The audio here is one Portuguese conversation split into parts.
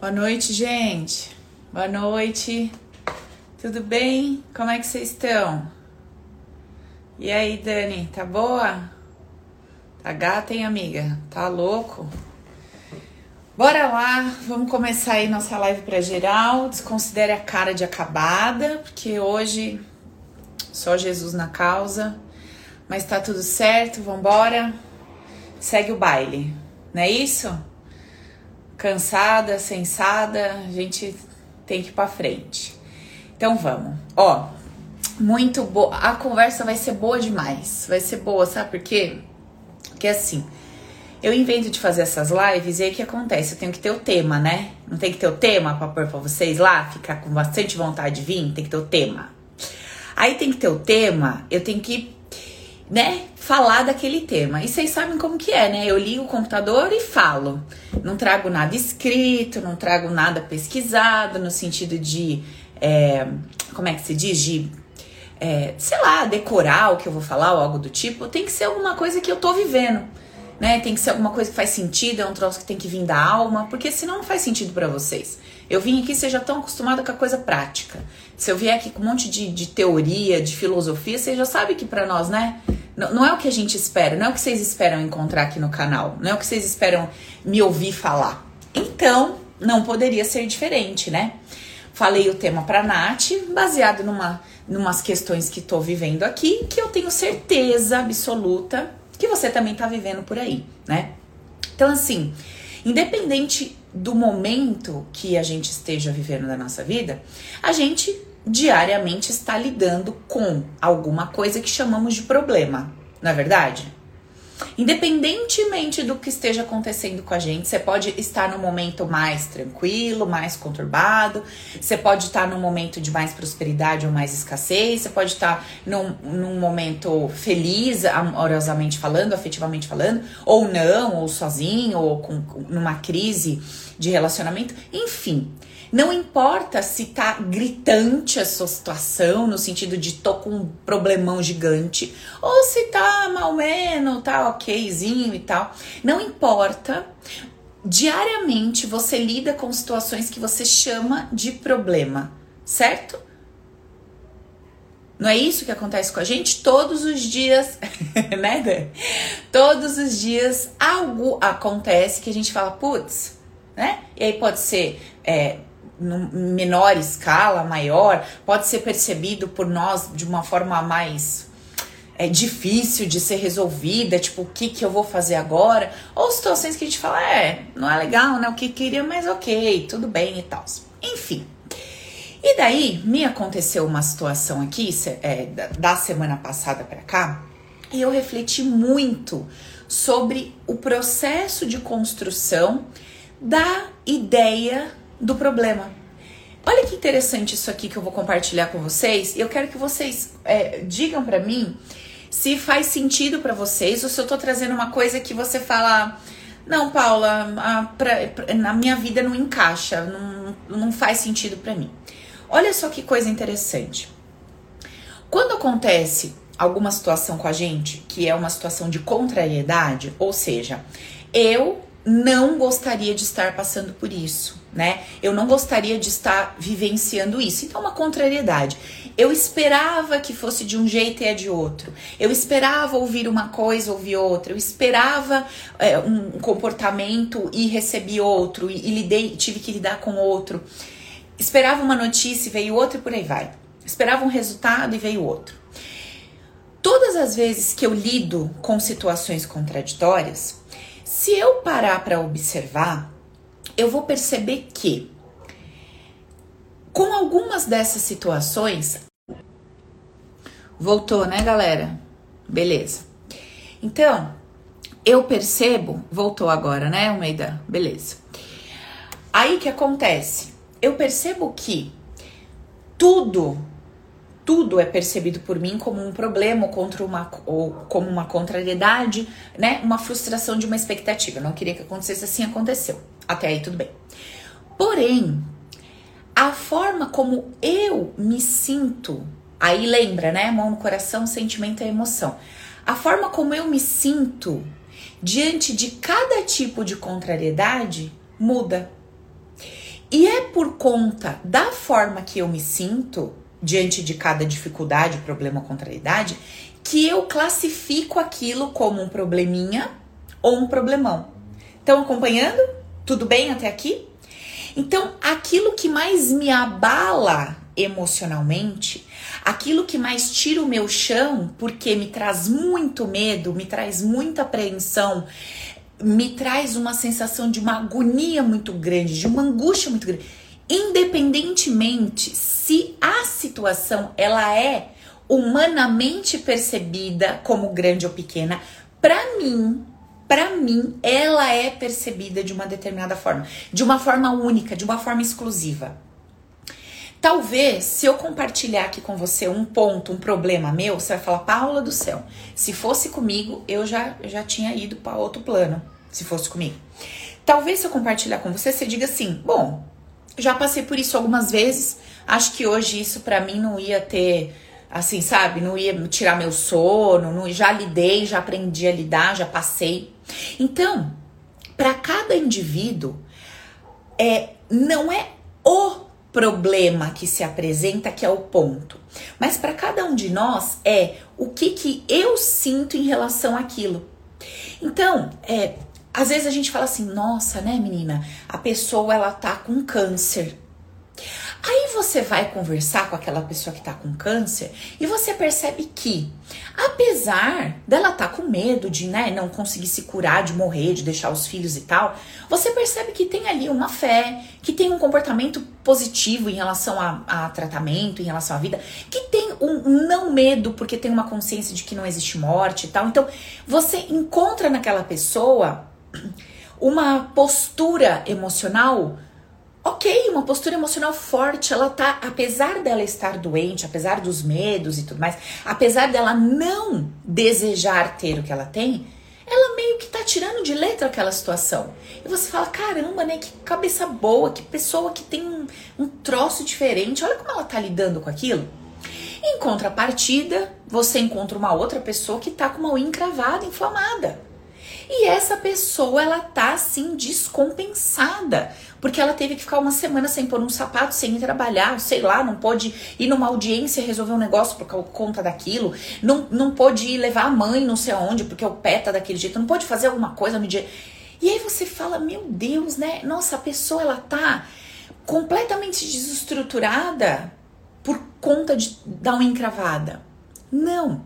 Boa noite, gente. Boa noite. Tudo bem? Como é que vocês estão? E aí, Dani, tá boa? Tá gata, hein, amiga? Tá louco? Bora lá, vamos começar aí nossa live para geral. Desconsidere a cara de acabada, porque hoje só Jesus na causa. Mas tá tudo certo, vambora. Segue o baile, não é isso? Cansada, sensada, a gente tem que ir pra frente. Então vamos. Ó, muito boa. A conversa vai ser boa demais. Vai ser boa, sabe por quê? Porque assim, eu invento de fazer essas lives e aí o que acontece? Eu tenho que ter o tema, né? Não tem que ter o tema pra pôr pra vocês lá, ficar com bastante vontade de vir, tem que ter o tema. Aí tem que ter o tema, eu tenho que, né, falar daquele tema. E vocês sabem como que é, né? Eu ligo o computador e falo. Não trago nada escrito, não trago nada pesquisado, no sentido de, é, como é que se diz? De é, sei lá, decorar o que eu vou falar ou algo do tipo, tem que ser alguma coisa que eu tô vivendo né? Tem que ser alguma coisa que faz sentido, é um troço que tem que vir da alma, porque senão não faz sentido para vocês. Eu vim aqui, seja tão acostumada com a coisa prática. Se eu vier aqui com um monte de, de teoria, de filosofia, você já sabe que para nós, né? Não, não é o que a gente espera, não é o que vocês esperam encontrar aqui no canal, não é o que vocês esperam me ouvir falar. Então, não poderia ser diferente, né? Falei o tema para Nath, baseado numa numas questões que tô vivendo aqui, que eu tenho certeza absoluta que você também está vivendo por aí, né? Então, assim, independente do momento que a gente esteja vivendo da nossa vida, a gente diariamente está lidando com alguma coisa que chamamos de problema, não é verdade? Independentemente do que esteja acontecendo com a gente, você pode estar no momento mais tranquilo, mais conturbado, você pode estar num momento de mais prosperidade ou mais escassez, você pode estar num, num momento feliz, amorosamente falando, afetivamente falando, ou não, ou sozinho, ou com, numa crise de relacionamento, enfim. Não importa se tá gritante a sua situação, no sentido de tô com um problemão gigante, ou se tá mal menos, tá okzinho e tal. Não importa. Diariamente você lida com situações que você chama de problema, certo? Não é isso que acontece com a gente? Todos os dias, né? Todos os dias algo acontece que a gente fala, putz, né? E aí pode ser é, menor escala, maior, pode ser percebido por nós de uma forma mais é difícil de ser resolvida, tipo, o que que eu vou fazer agora? Ou situações que a gente fala, é, não é legal, né? O que queria, mas ok, tudo bem e tal. Enfim. E daí, me aconteceu uma situação aqui, é, da semana passada para cá, e eu refleti muito sobre o processo de construção da ideia do problema. Olha que interessante isso aqui que eu vou compartilhar com vocês. Eu quero que vocês é, digam para mim se faz sentido para vocês ou se eu tô trazendo uma coisa que você fala. Não, Paula, a, pra, pra, na minha vida não encaixa, não, não faz sentido para mim. Olha só que coisa interessante. Quando acontece alguma situação com a gente, que é uma situação de contrariedade, ou seja, eu não gostaria de estar passando por isso, né? Eu não gostaria de estar vivenciando isso. Então, uma contrariedade. Eu esperava que fosse de um jeito e é de outro. Eu esperava ouvir uma coisa, ouvir outra. Eu esperava é, um comportamento e recebi outro. E, e lidei, tive que lidar com outro. Esperava uma notícia e veio outra e por aí vai. Esperava um resultado e veio outro. Todas as vezes que eu lido com situações contraditórias, se eu parar para observar, eu vou perceber que com algumas dessas situações voltou, né, galera? Beleza. Então, eu percebo, voltou agora, né, Almeida? Beleza. Aí que acontece? Eu percebo que tudo tudo é percebido por mim como um problema ou, contra uma, ou como uma contrariedade, né? Uma frustração de uma expectativa. Eu não queria que acontecesse assim, aconteceu. Até aí tudo bem. Porém, a forma como eu me sinto, aí lembra, né? Mão no coração, sentimento e emoção. A forma como eu me sinto diante de cada tipo de contrariedade muda. E é por conta da forma que eu me sinto diante de cada dificuldade, problema contrariedade, que eu classifico aquilo como um probleminha ou um problemão. Estão acompanhando? Tudo bem até aqui? Então, aquilo que mais me abala emocionalmente, aquilo que mais tira o meu chão, porque me traz muito medo, me traz muita apreensão, me traz uma sensação de uma agonia muito grande, de uma angústia muito grande, independentemente se a situação ela é humanamente percebida como grande ou pequena, para mim, para mim, ela é percebida de uma determinada forma, de uma forma única, de uma forma exclusiva. Talvez, se eu compartilhar aqui com você um ponto, um problema meu, você vai falar, Paula do céu, se fosse comigo, eu já, já tinha ido para outro plano, se fosse comigo. Talvez, se eu compartilhar com você, você diga assim: bom, já passei por isso algumas vezes, acho que hoje isso para mim não ia ter, assim, sabe, não ia tirar meu sono, não, já lidei, já aprendi a lidar, já passei. Então, para cada indivíduo, é, não é o problema que se apresenta que é o ponto. Mas para cada um de nós é o que, que eu sinto em relação àquilo. Então, é, às vezes a gente fala assim, nossa, né, menina, a pessoa ela tá com câncer. Aí você vai conversar com aquela pessoa que tá com câncer e você percebe que, apesar dela tá com medo de né, não conseguir se curar, de morrer, de deixar os filhos e tal, você percebe que tem ali uma fé, que tem um comportamento positivo em relação a, a tratamento, em relação à vida, que tem um não medo porque tem uma consciência de que não existe morte e tal. Então, você encontra naquela pessoa uma postura emocional ok, uma postura emocional forte, ela tá, apesar dela estar doente, apesar dos medos e tudo mais, apesar dela não desejar ter o que ela tem, ela meio que tá tirando de letra aquela situação. E você fala, caramba, né, que cabeça boa, que pessoa que tem um, um troço diferente, olha como ela tá lidando com aquilo. Em contrapartida, você encontra uma outra pessoa que tá com uma unha encravada, inflamada. E essa pessoa, ela tá assim descompensada, porque ela teve que ficar uma semana sem pôr um sapato, sem ir trabalhar, sei lá, não pode ir numa audiência resolver um negócio por conta daquilo, não, não pode ir levar a mãe não sei aonde, porque o pé tá daquele jeito, não pode fazer alguma coisa no dia. E aí você fala, meu Deus, né? Nossa, a pessoa ela tá completamente desestruturada por conta de dar uma encravada. Não.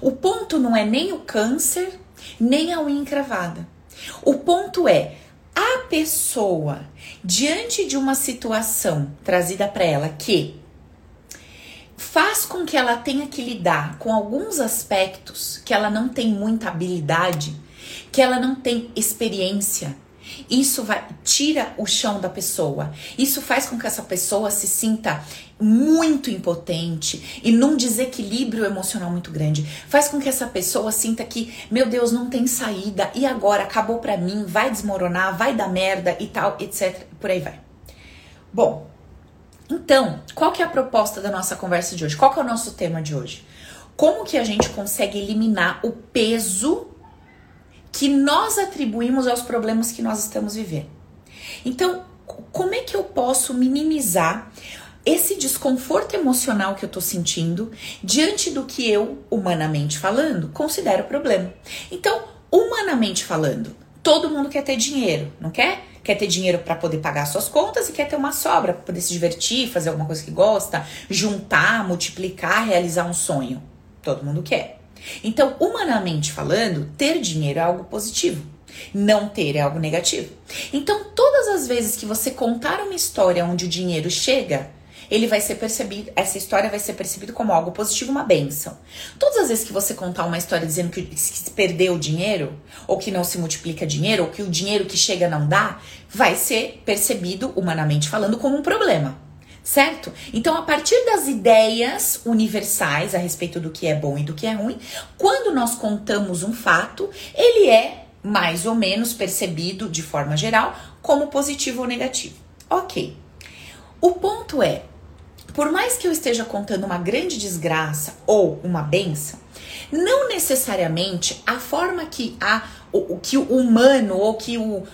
O ponto não é nem o câncer, nem a unha encravada. O ponto é a pessoa diante de uma situação trazida para ela que faz com que ela tenha que lidar com alguns aspectos que ela não tem muita habilidade, que ela não tem experiência, isso vai tira o chão da pessoa. Isso faz com que essa pessoa se sinta muito impotente e num desequilíbrio emocional muito grande. Faz com que essa pessoa sinta que, meu Deus, não tem saída e agora acabou para mim, vai desmoronar, vai dar merda e tal, etc. Por aí vai. Bom, então, qual que é a proposta da nossa conversa de hoje? Qual que é o nosso tema de hoje? Como que a gente consegue eliminar o peso que nós atribuímos aos problemas que nós estamos vivendo. Então, como é que eu posso minimizar esse desconforto emocional que eu tô sentindo diante do que eu, humanamente falando, considero problema? Então, humanamente falando, todo mundo quer ter dinheiro, não quer? Quer ter dinheiro para poder pagar suas contas e quer ter uma sobra para poder se divertir, fazer alguma coisa que gosta, juntar, multiplicar, realizar um sonho. Todo mundo quer. Então, humanamente falando, ter dinheiro é algo positivo. Não ter é algo negativo. Então, todas as vezes que você contar uma história onde o dinheiro chega, ele vai ser percebido, essa história vai ser percebida como algo positivo, uma benção. Todas as vezes que você contar uma história dizendo que, se perdeu dinheiro, ou que não se multiplica dinheiro, ou que o dinheiro que chega não dá, vai ser percebido, humanamente falando, como um problema certo? Então, a partir das ideias universais a respeito do que é bom e do que é ruim, quando nós contamos um fato, ele é mais ou menos percebido de forma geral como positivo ou negativo. Ok. O ponto é, por mais que eu esteja contando uma grande desgraça ou uma benção, não necessariamente a forma que a, o, que o humano ou que o,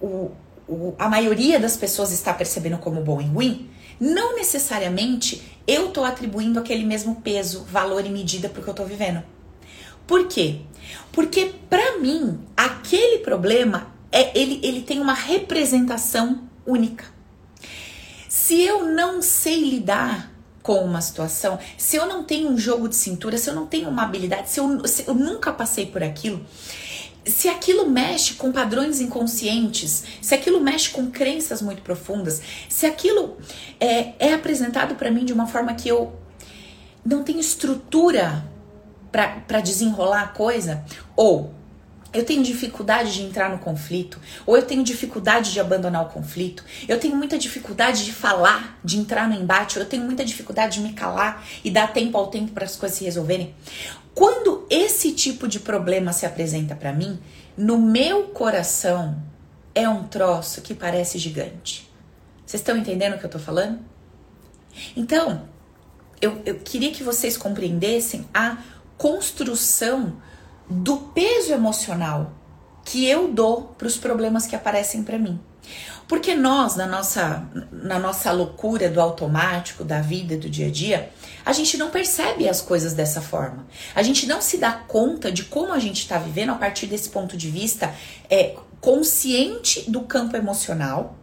o o, a maioria das pessoas está percebendo como bom e ruim, não necessariamente eu estou atribuindo aquele mesmo peso, valor e medida para o que eu estou vivendo. Por quê? Porque para mim, aquele problema é ele, ele tem uma representação única. Se eu não sei lidar com uma situação, se eu não tenho um jogo de cintura, se eu não tenho uma habilidade, se eu, se eu nunca passei por aquilo, se aquilo mexe com padrões inconscientes, se aquilo mexe com crenças muito profundas, se aquilo é, é apresentado para mim de uma forma que eu não tenho estrutura para desenrolar a coisa, ou eu tenho dificuldade de entrar no conflito, ou eu tenho dificuldade de abandonar o conflito, eu tenho muita dificuldade de falar, de entrar no embate, ou eu tenho muita dificuldade de me calar e dar tempo ao tempo para as coisas se resolverem. Quando esse tipo de problema se apresenta para mim, no meu coração é um troço que parece gigante. Vocês estão entendendo o que eu tô falando? Então, eu, eu queria que vocês compreendessem a construção do peso emocional que eu dou para os problemas que aparecem para mim. Porque nós, na nossa, na nossa loucura do automático, da vida, do dia a dia, a gente não percebe as coisas dessa forma. A gente não se dá conta de como a gente está vivendo a partir desse ponto de vista é, consciente do campo emocional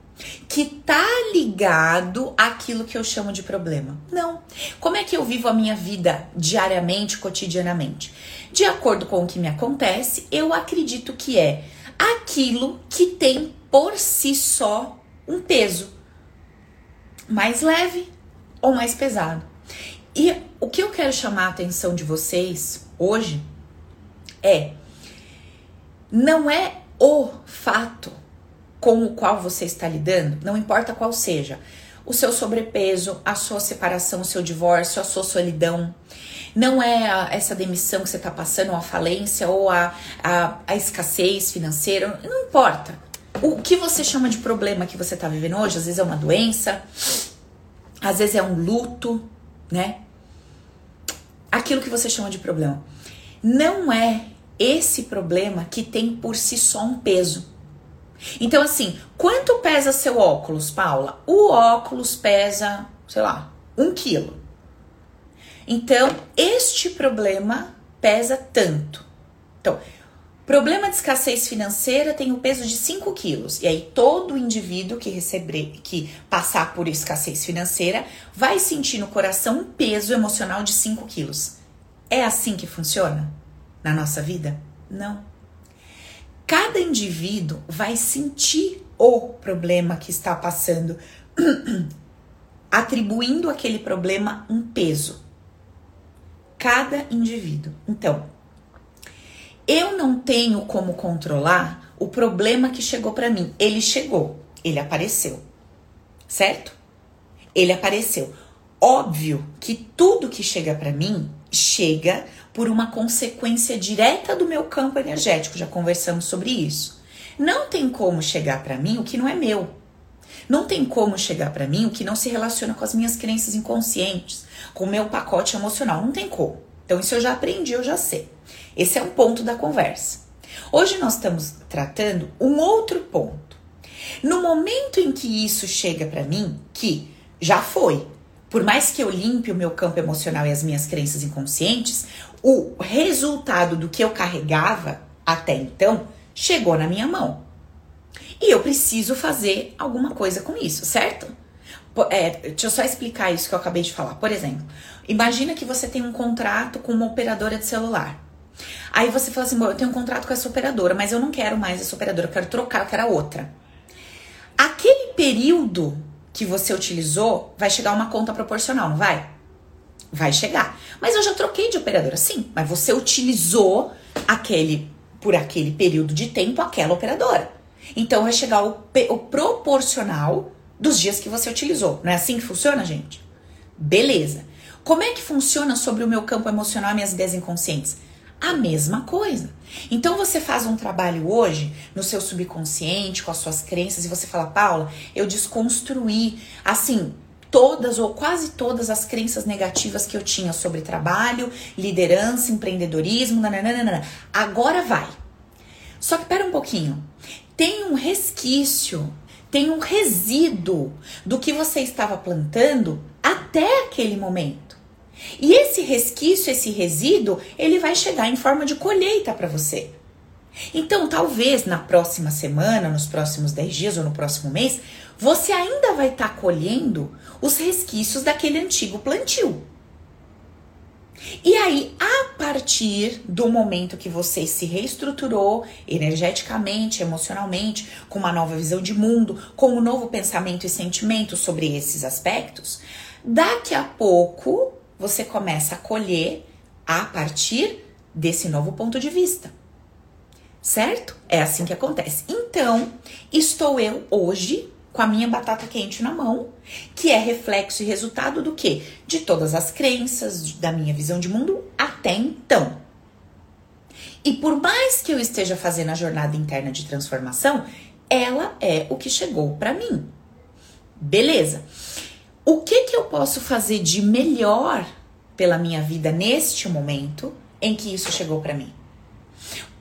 que tá ligado àquilo que eu chamo de problema. Não. Como é que eu vivo a minha vida diariamente, cotidianamente? De acordo com o que me acontece, eu acredito que é aquilo que tem por si só um peso mais leve ou mais pesado. E o que eu quero chamar a atenção de vocês hoje é não é o fato com o qual você está lidando, não importa qual seja, o seu sobrepeso, a sua separação, o seu divórcio, a sua solidão. Não é a, essa demissão que você está passando, ou a falência, ou a, a, a escassez financeira, não importa. O que você chama de problema que você está vivendo hoje, às vezes é uma doença, às vezes é um luto, né? Aquilo que você chama de problema. Não é esse problema que tem por si só um peso. Então, assim, quanto pesa seu óculos, Paula? O óculos pesa, sei lá, um quilo. Então, este problema pesa tanto. Então, problema de escassez financeira tem o peso de 5 quilos. E aí, todo indivíduo que receber, que passar por escassez financeira, vai sentir no coração um peso emocional de 5 quilos. É assim que funciona na nossa vida? Não cada indivíduo vai sentir o problema que está passando, atribuindo aquele problema um peso. Cada indivíduo. Então, eu não tenho como controlar o problema que chegou para mim. Ele chegou, ele apareceu. Certo? Ele apareceu. Óbvio que tudo que chega para mim chega por uma consequência direta do meu campo energético, já conversamos sobre isso. Não tem como chegar para mim o que não é meu. Não tem como chegar para mim o que não se relaciona com as minhas crenças inconscientes, com o meu pacote emocional. Não tem como. Então, isso eu já aprendi, eu já sei. Esse é um ponto da conversa. Hoje nós estamos tratando um outro ponto. No momento em que isso chega para mim, que já foi, por mais que eu limpe o meu campo emocional e as minhas crenças inconscientes, o resultado do que eu carregava até então chegou na minha mão. E eu preciso fazer alguma coisa com isso, certo? É, deixa eu só explicar isso que eu acabei de falar. Por exemplo, imagina que você tem um contrato com uma operadora de celular. Aí você fala assim: Bom, eu tenho um contrato com essa operadora, mas eu não quero mais essa operadora, eu quero trocar, eu quero outra. Aquele período que você utilizou, vai chegar uma conta proporcional, não vai? Vai chegar. Mas eu já troquei de operadora, sim. Mas você utilizou aquele por aquele período de tempo aquela operadora. Então vai chegar o, o proporcional dos dias que você utilizou. Não é assim que funciona, gente? Beleza. Como é que funciona sobre o meu campo emocional e minhas ideias inconscientes? A mesma coisa. Então você faz um trabalho hoje no seu subconsciente, com as suas crenças, e você fala, Paula, eu desconstruí, assim, todas ou quase todas as crenças negativas que eu tinha sobre trabalho, liderança, empreendedorismo, nananana. Agora vai. Só que pera um pouquinho. Tem um resquício tem um resíduo do que você estava plantando até aquele momento. E esse resquício, esse resíduo, ele vai chegar em forma de colheita para você. Então, talvez na próxima semana, nos próximos 10 dias ou no próximo mês, você ainda vai estar tá colhendo os resquícios daquele antigo plantio. E aí, a partir do momento que você se reestruturou energeticamente, emocionalmente, com uma nova visão de mundo, com um novo pensamento e sentimento sobre esses aspectos, daqui a pouco você começa a colher a partir desse novo ponto de vista. Certo? É assim que acontece. Então, estou eu hoje com a minha batata quente na mão, que é reflexo e resultado do que? De todas as crenças, da minha visão de mundo até então. E por mais que eu esteja fazendo a jornada interna de transformação, ela é o que chegou para mim. Beleza. O que que eu posso fazer de melhor pela minha vida neste momento em que isso chegou para mim?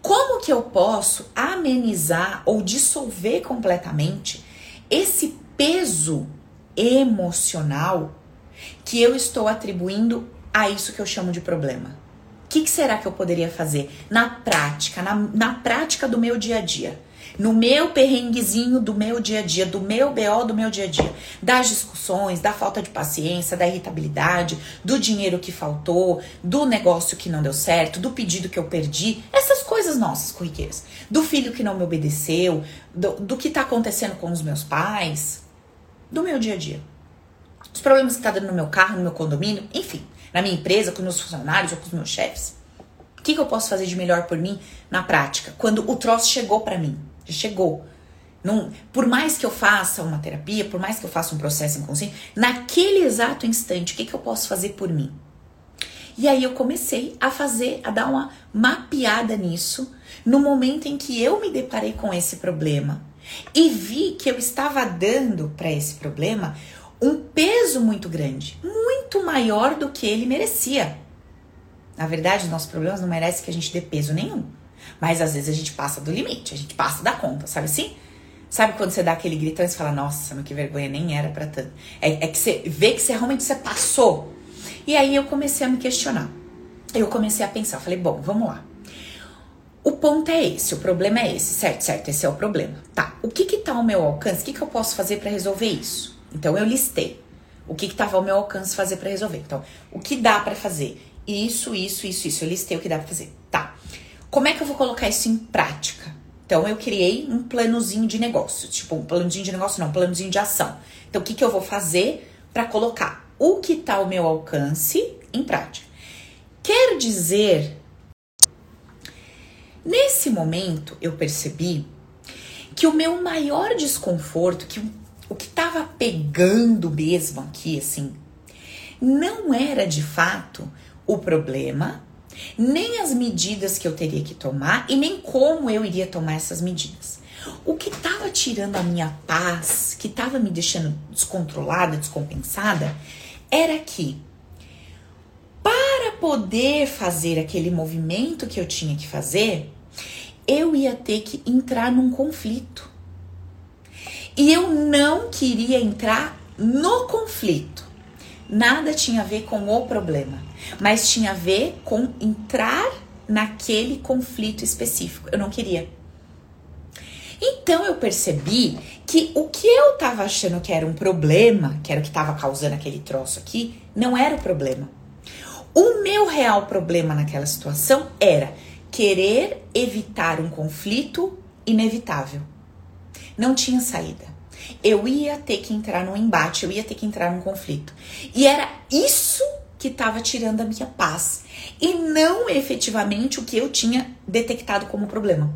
Como que eu posso amenizar ou dissolver completamente esse peso emocional que eu estou atribuindo a isso que eu chamo de problema. O que, que, será que eu poderia fazer na prática, na, na prática do meu dia a dia? No meu perrenguezinho do meu dia a dia, do meu BO do meu dia a dia, das discussões, da falta de paciência, da irritabilidade, do dinheiro que faltou, do negócio que não deu certo, do pedido que eu perdi, essas coisas nossas corriqueiras, do filho que não me obedeceu, do, do que tá acontecendo com os meus pais, do meu dia a dia. Os problemas que tá dando no meu carro, no meu condomínio, enfim, na minha empresa, com os meus funcionários ou com os meus chefes. O que, que eu posso fazer de melhor por mim na prática? Quando o troço chegou para mim, chegou. Não, por mais que eu faça uma terapia, por mais que eu faça um processo inconsciente, naquele exato instante, o que, que eu posso fazer por mim? E aí eu comecei a fazer, a dar uma mapeada nisso, no momento em que eu me deparei com esse problema e vi que eu estava dando para esse problema um peso muito grande, muito maior do que ele merecia. Na verdade, os nossos problemas não merecem que a gente dê peso nenhum. Mas às vezes a gente passa do limite, a gente passa da conta, sabe assim? Sabe quando você dá aquele gritão e você fala, nossa, mas que vergonha, nem era pra tanto. É, é que você vê que você realmente você passou. E aí eu comecei a me questionar. Eu comecei a pensar, falei, bom, vamos lá. O ponto é esse, o problema é esse, certo, certo, esse é o problema. Tá, o que que tá ao meu alcance? O que que eu posso fazer para resolver isso? Então eu listei o que que tava ao meu alcance fazer para resolver. Então, o que dá para fazer? Isso, isso, isso, isso. Eu listei o que dá para fazer. Tá. Como é que eu vou colocar isso em prática? Então, eu criei um planozinho de negócio. Tipo, um planozinho de negócio, não, um planozinho de ação. Então, o que, que eu vou fazer para colocar o que está ao meu alcance em prática? Quer dizer, nesse momento eu percebi que o meu maior desconforto, que o que estava pegando mesmo aqui, assim, não era de fato o problema, nem as medidas que eu teria que tomar e nem como eu iria tomar essas medidas. O que estava tirando a minha paz, que estava me deixando descontrolada, descompensada, era que para poder fazer aquele movimento que eu tinha que fazer, eu ia ter que entrar num conflito. E eu não queria entrar no conflito. Nada tinha a ver com o problema mas tinha a ver com entrar naquele conflito específico. Eu não queria. Então eu percebi que o que eu tava achando que era um problema, que era o que tava causando aquele troço aqui, não era o problema. O meu real problema naquela situação era querer evitar um conflito inevitável. Não tinha saída. Eu ia ter que entrar num embate, eu ia ter que entrar num conflito. E era isso que estava tirando a minha paz e não efetivamente o que eu tinha detectado como problema.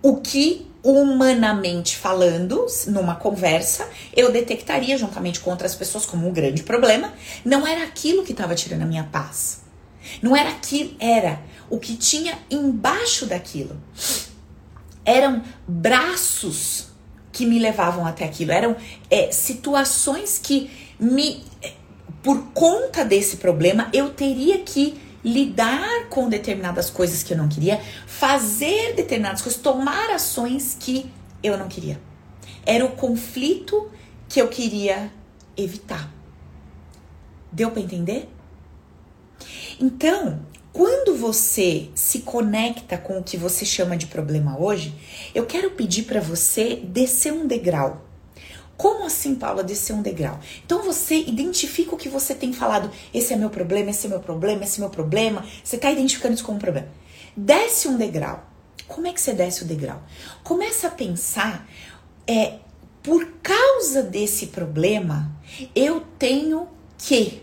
O que humanamente falando, numa conversa, eu detectaria juntamente com outras pessoas como um grande problema, não era aquilo que estava tirando a minha paz. Não era aquilo, era o que tinha embaixo daquilo. Eram braços que me levavam até aquilo, eram é, situações que me por conta desse problema, eu teria que lidar com determinadas coisas que eu não queria, fazer determinadas coisas, tomar ações que eu não queria. Era o conflito que eu queria evitar. Deu para entender? Então, quando você se conecta com o que você chama de problema hoje, eu quero pedir para você descer um degrau. Como assim, Paula, descer um degrau? Então você identifica o que você tem falado. Esse é meu problema, esse é meu problema, esse é meu problema. Você está identificando isso como um problema. Desce um degrau. Como é que você desce o degrau? Começa a pensar, é, por causa desse problema, eu tenho que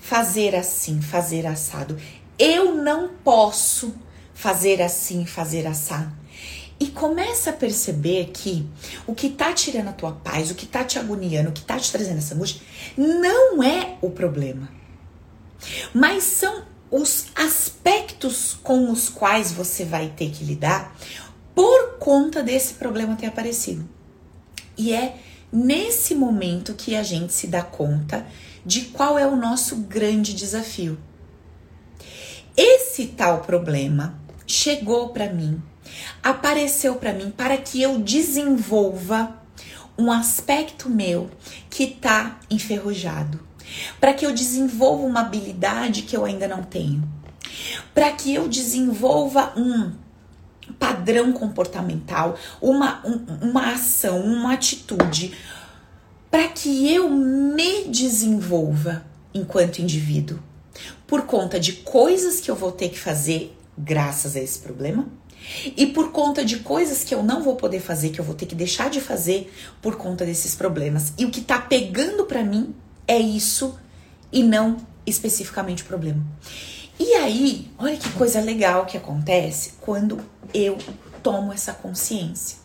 fazer assim, fazer assado. Eu não posso fazer assim, fazer assado. E começa a perceber que o que tá tirando a tua paz, o que tá te agoniando, o que tá te trazendo essa angústia, não é o problema. Mas são os aspectos com os quais você vai ter que lidar por conta desse problema ter aparecido. E é nesse momento que a gente se dá conta de qual é o nosso grande desafio. Esse tal problema chegou para mim, apareceu para mim para que eu desenvolva um aspecto meu que está enferrujado, para que eu desenvolva uma habilidade que eu ainda não tenho, para que eu desenvolva um padrão comportamental, uma, um, uma ação, uma atitude, para que eu me desenvolva enquanto indivíduo. Por conta de coisas que eu vou ter que fazer graças a esse problema e por conta de coisas que eu não vou poder fazer, que eu vou ter que deixar de fazer por conta desses problemas. E o que tá pegando para mim é isso e não especificamente o problema. E aí, olha que coisa legal que acontece quando eu tomo essa consciência.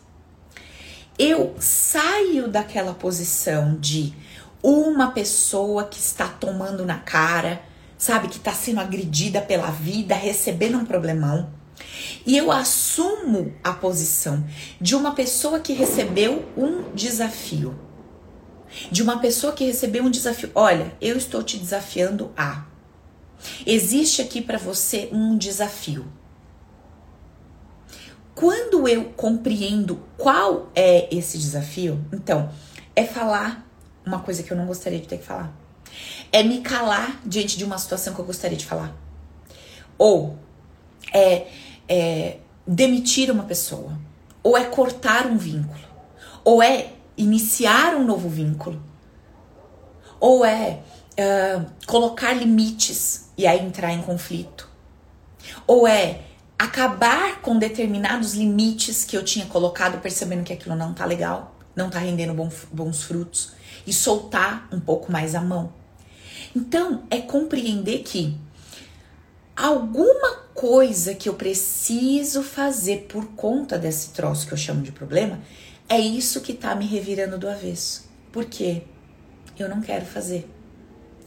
Eu saio daquela posição de uma pessoa que está tomando na cara, sabe, que está sendo agredida pela vida, recebendo um problemão. E eu assumo a posição de uma pessoa que recebeu um desafio. De uma pessoa que recebeu um desafio. Olha, eu estou te desafiando a. Existe aqui para você um desafio. Quando eu compreendo qual é esse desafio, então, é falar uma coisa que eu não gostaria de ter que falar é me calar diante de uma situação que eu gostaria de falar. Ou é, é demitir uma pessoa. Ou é cortar um vínculo. Ou é iniciar um novo vínculo. Ou é colocar limites e aí entrar em conflito. Ou é acabar com determinados limites que eu tinha colocado, percebendo que aquilo não tá legal, não tá rendendo bons frutos, e soltar um pouco mais a mão. Então, é compreender que alguma coisa que eu preciso fazer por conta desse troço que eu chamo de problema, é isso que tá me revirando do avesso. Por quê? Eu não quero fazer.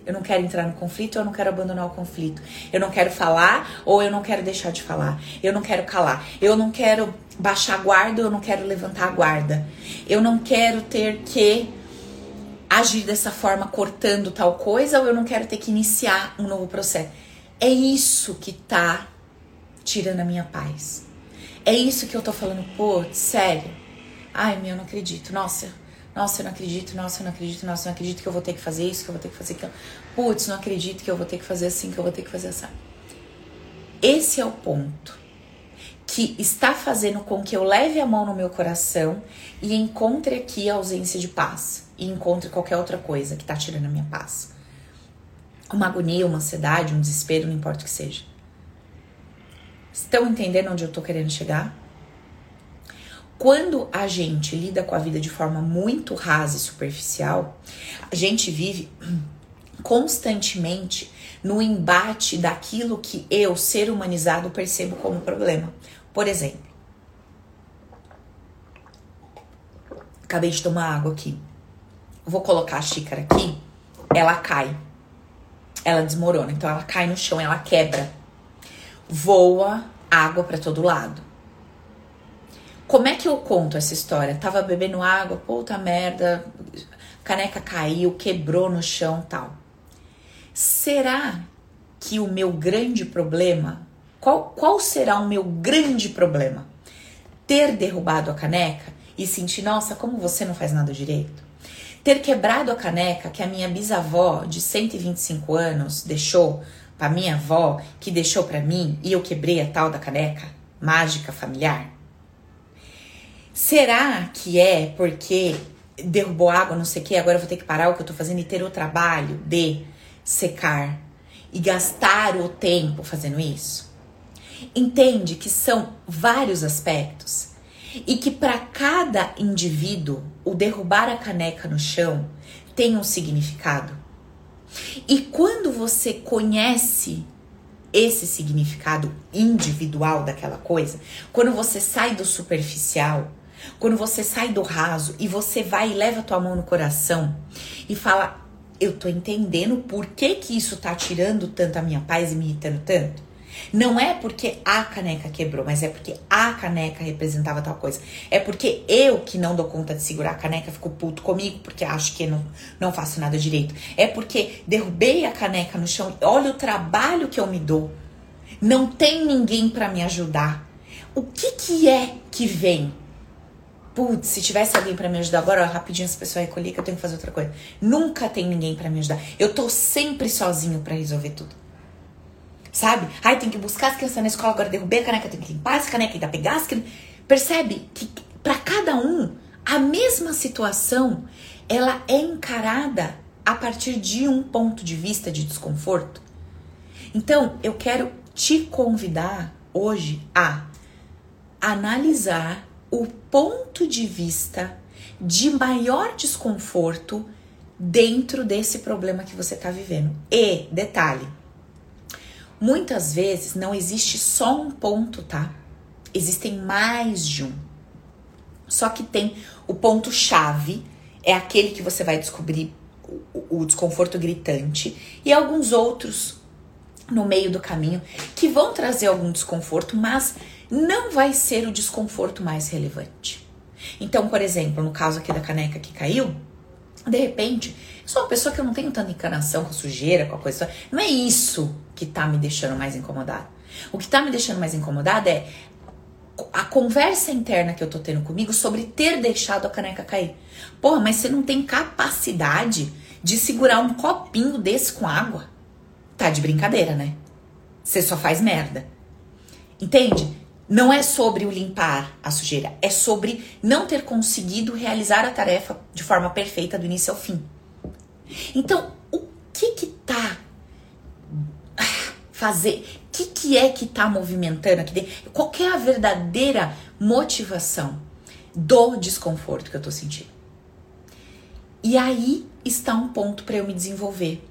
Eu não quero entrar no conflito, eu não quero abandonar o conflito. Eu não quero falar ou eu não quero deixar de falar. Eu não quero calar. Eu não quero baixar a guarda, eu não quero levantar a guarda. Eu não quero ter que agir dessa forma cortando tal coisa ou eu não quero ter que iniciar um novo processo. É isso que tá tirando a minha paz. É isso que eu tô falando, pô, sério. Ai, meu, eu não acredito. Nossa, nossa, eu não acredito, nossa, eu não acredito, nossa, eu não acredito que eu vou ter que fazer isso, que eu vou ter que fazer aquilo. Putz, não acredito que eu vou ter que fazer assim, que eu vou ter que fazer assim. Esse é o ponto que está fazendo com que eu leve a mão no meu coração e encontre aqui a ausência de paz e encontre qualquer outra coisa que está tirando a minha paz. Uma agonia, uma ansiedade, um desespero, não importa o que seja. Estão entendendo onde eu estou querendo chegar? Quando a gente lida com a vida de forma muito rasa e superficial, a gente vive constantemente no embate daquilo que eu, ser humanizado, percebo como problema. Por exemplo, acabei de tomar água aqui. Vou colocar a xícara aqui, ela cai. Ela desmorona, então ela cai no chão, ela quebra. Voa água para todo lado. Como é que eu conto essa história? Tava bebendo água, puta merda, caneca caiu, quebrou no chão, tal. Será que o meu grande problema qual, qual será o meu grande problema? Ter derrubado a caneca e sentir, nossa, como você não faz nada direito? Ter quebrado a caneca que a minha bisavó de 125 anos deixou para minha avó, que deixou para mim, e eu quebrei a tal da caneca mágica familiar? Será que é porque derrubou água, não sei o que, agora eu vou ter que parar o que eu tô fazendo e ter o trabalho de secar e gastar o tempo fazendo isso? Entende que são vários aspectos e que para cada indivíduo o derrubar a caneca no chão tem um significado. E quando você conhece esse significado individual daquela coisa, quando você sai do superficial, quando você sai do raso e você vai e leva tua mão no coração e fala: Eu tô entendendo por que, que isso tá tirando tanto a minha paz e me irritando tanto. Não é porque a caneca quebrou, mas é porque a caneca representava tal coisa. É porque eu que não dou conta de segurar a caneca fico puto comigo porque acho que não, não faço nada direito. É porque derrubei a caneca no chão. Olha o trabalho que eu me dou. Não tem ninguém para me ajudar. O que que é que vem? Putz, se tivesse alguém para me ajudar agora, ó, rapidinho essa pessoa recolher que eu tenho que fazer outra coisa. Nunca tem ninguém para me ajudar. Eu tô sempre sozinho para resolver tudo. Sabe? Ai, tem que buscar as crianças na escola, agora derrubei a caneca, tem que limpar essa caneca, ainda pegar as crianças. Percebe que para cada um, a mesma situação, ela é encarada a partir de um ponto de vista de desconforto. Então, eu quero te convidar hoje a analisar o ponto de vista de maior desconforto dentro desse problema que você está vivendo. E, detalhe, muitas vezes não existe só um ponto, tá? Existem mais de um. Só que tem o ponto chave, é aquele que você vai descobrir o, o desconforto gritante, e alguns outros no meio do caminho que vão trazer algum desconforto, mas não vai ser o desconforto mais relevante. Então, por exemplo, no caso aqui da caneca que caiu, de repente, sou uma pessoa que eu não tenho tanta encanação com sujeira, com a coisa. Não é isso que tá me deixando mais incomodada. O que tá me deixando mais incomodada é a conversa interna que eu tô tendo comigo sobre ter deixado a caneca cair. Porra, mas você não tem capacidade de segurar um copinho desse com água. Tá de brincadeira, né? Você só faz merda. Entende? Não é sobre o limpar a sujeira, é sobre não ter conseguido realizar a tarefa de forma perfeita do início ao fim. Então, o que que tá fazer? O que que é que tá movimentando aqui dentro? Qual é a verdadeira motivação do desconforto que eu tô sentindo? E aí está um ponto para eu me desenvolver.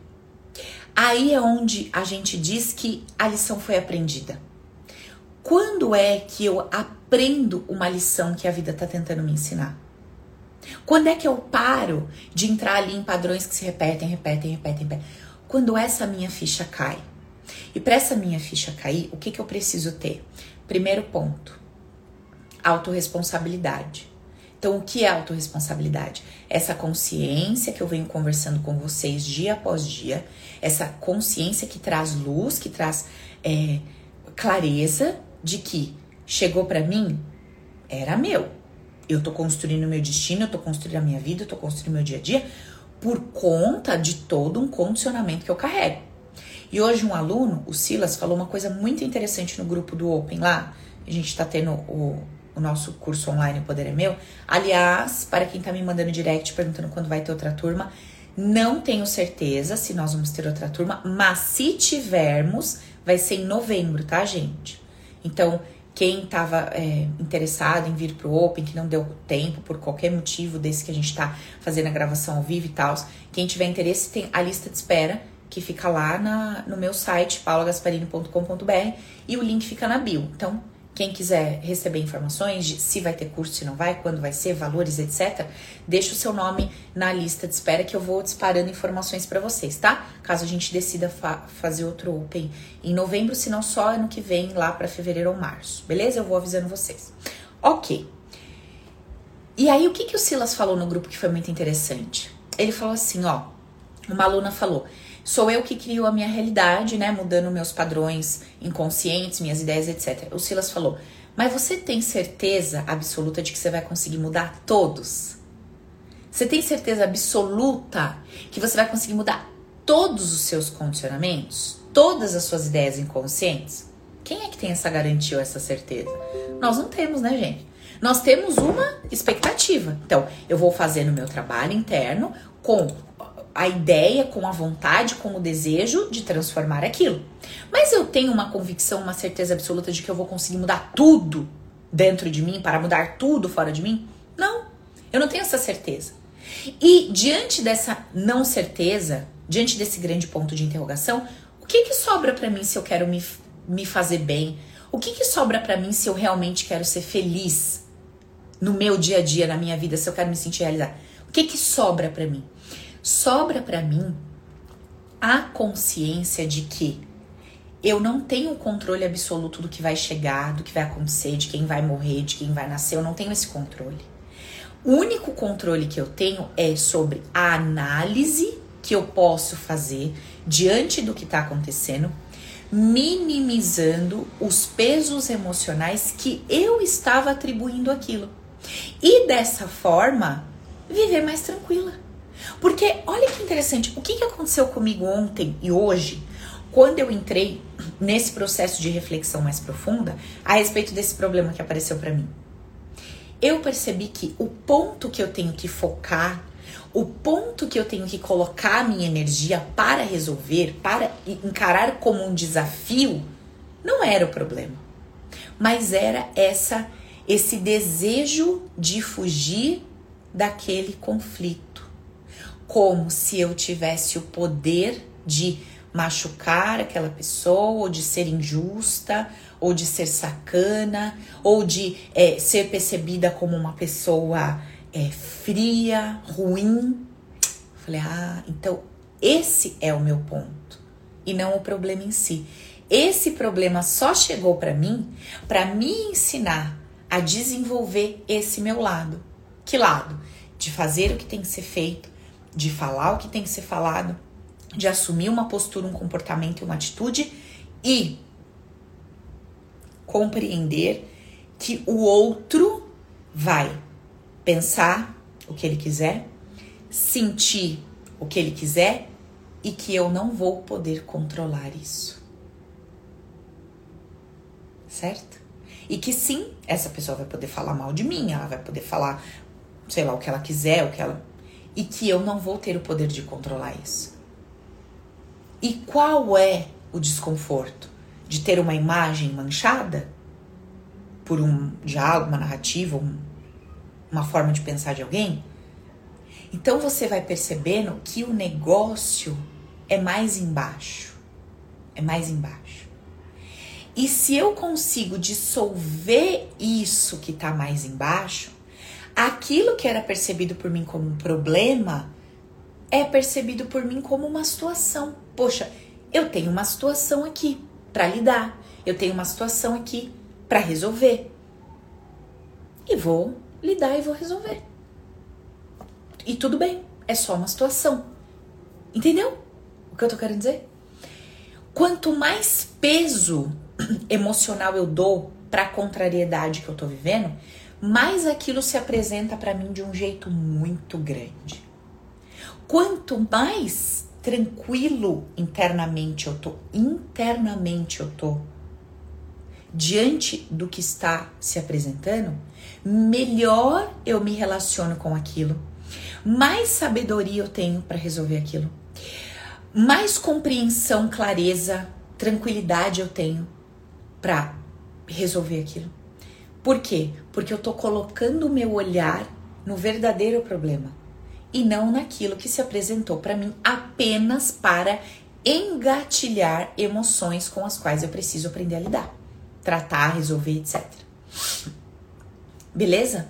Aí é onde a gente diz que a lição foi aprendida. Quando é que eu aprendo uma lição que a vida está tentando me ensinar? Quando é que eu paro de entrar ali em padrões que se repetem, repetem, repetem, repetem? Quando essa minha ficha cai. E para essa minha ficha cair, o que, que eu preciso ter? Primeiro ponto: autorresponsabilidade. Então, o que é autorresponsabilidade? Essa consciência que eu venho conversando com vocês dia após dia, essa consciência que traz luz, que traz é, clareza de que chegou para mim, era meu. Eu tô construindo meu destino, eu tô construindo a minha vida, eu tô construindo meu dia a dia por conta de todo um condicionamento que eu carrego. E hoje um aluno, o Silas, falou uma coisa muito interessante no grupo do Open lá. A gente tá tendo o, o nosso curso online O Poder é Meu. Aliás, para quem tá me mandando direct perguntando quando vai ter outra turma, não tenho certeza se nós vamos ter outra turma, mas se tivermos, vai ser em novembro, tá, gente? Então, quem estava é, interessado em vir para o Open, que não deu tempo por qualquer motivo desse que a gente está fazendo a gravação ao vivo e tal, quem tiver interesse tem a lista de espera que fica lá na, no meu site paulagasparini.com.br e o link fica na bio. Então, quem quiser receber informações de se vai ter curso, se não vai, quando vai ser, valores, etc., deixa o seu nome na lista de espera que eu vou disparando informações para vocês, tá? Caso a gente decida fa fazer outro Open em novembro, se não só ano que vem, lá para fevereiro ou março, beleza? Eu vou avisando vocês. Ok. E aí, o que, que o Silas falou no grupo que foi muito interessante? Ele falou assim: ó, uma aluna falou. Sou eu que crio a minha realidade, né? Mudando meus padrões inconscientes, minhas ideias, etc. O Silas falou: Mas você tem certeza absoluta de que você vai conseguir mudar todos? Você tem certeza absoluta que você vai conseguir mudar todos os seus condicionamentos? Todas as suas ideias inconscientes? Quem é que tem essa garantia ou essa certeza? Nós não temos, né, gente? Nós temos uma expectativa. Então, eu vou fazer no meu trabalho interno com a ideia, com a vontade, com o desejo de transformar aquilo. Mas eu tenho uma convicção, uma certeza absoluta de que eu vou conseguir mudar tudo dentro de mim, para mudar tudo fora de mim? Não, eu não tenho essa certeza. E diante dessa não certeza, diante desse grande ponto de interrogação, o que, que sobra para mim se eu quero me, me fazer bem? O que, que sobra para mim se eu realmente quero ser feliz no meu dia a dia, na minha vida, se eu quero me sentir realizada? O que, que sobra para mim? Sobra para mim a consciência de que eu não tenho controle absoluto do que vai chegar, do que vai acontecer, de quem vai morrer, de quem vai nascer, eu não tenho esse controle. O único controle que eu tenho é sobre a análise que eu posso fazer diante do que está acontecendo, minimizando os pesos emocionais que eu estava atribuindo aquilo. E dessa forma, viver mais tranquila. Porque olha que interessante, o que, que aconteceu comigo ontem e hoje, quando eu entrei nesse processo de reflexão mais profunda a respeito desse problema que apareceu para mim. Eu percebi que o ponto que eu tenho que focar, o ponto que eu tenho que colocar a minha energia para resolver, para encarar como um desafio, não era o problema, mas era essa esse desejo de fugir daquele conflito como se eu tivesse o poder de machucar aquela pessoa, ou de ser injusta, ou de ser sacana, ou de é, ser percebida como uma pessoa é, fria, ruim. Falei, ah, então esse é o meu ponto e não o problema em si. Esse problema só chegou para mim para me ensinar a desenvolver esse meu lado. Que lado? De fazer o que tem que ser feito, de falar o que tem que ser falado, de assumir uma postura, um comportamento e uma atitude e compreender que o outro vai pensar o que ele quiser, sentir o que ele quiser e que eu não vou poder controlar isso. Certo? E que sim, essa pessoa vai poder falar mal de mim, ela vai poder falar, sei lá, o que ela quiser, o que ela e que eu não vou ter o poder de controlar isso. E qual é o desconforto? De ter uma imagem manchada por um diálogo, uma narrativa, um, uma forma de pensar de alguém? Então você vai percebendo que o negócio é mais embaixo. É mais embaixo. E se eu consigo dissolver isso que está mais embaixo, aquilo que era percebido por mim como um problema é percebido por mim como uma situação. Poxa, eu tenho uma situação aqui para lidar, eu tenho uma situação aqui para resolver. E vou lidar e vou resolver. E tudo bem, é só uma situação. Entendeu o que eu tô querendo dizer? Quanto mais peso emocional eu dou para a contrariedade que eu tô vivendo, mais aquilo se apresenta para mim de um jeito muito grande. Quanto mais tranquilo internamente eu tô, internamente eu tô, diante do que está se apresentando, melhor eu me relaciono com aquilo, mais sabedoria eu tenho para resolver aquilo, mais compreensão, clareza, tranquilidade eu tenho para resolver aquilo. Por quê? Porque eu tô colocando o meu olhar no verdadeiro problema e não naquilo que se apresentou para mim apenas para engatilhar emoções com as quais eu preciso aprender a lidar, tratar, resolver, etc. Beleza?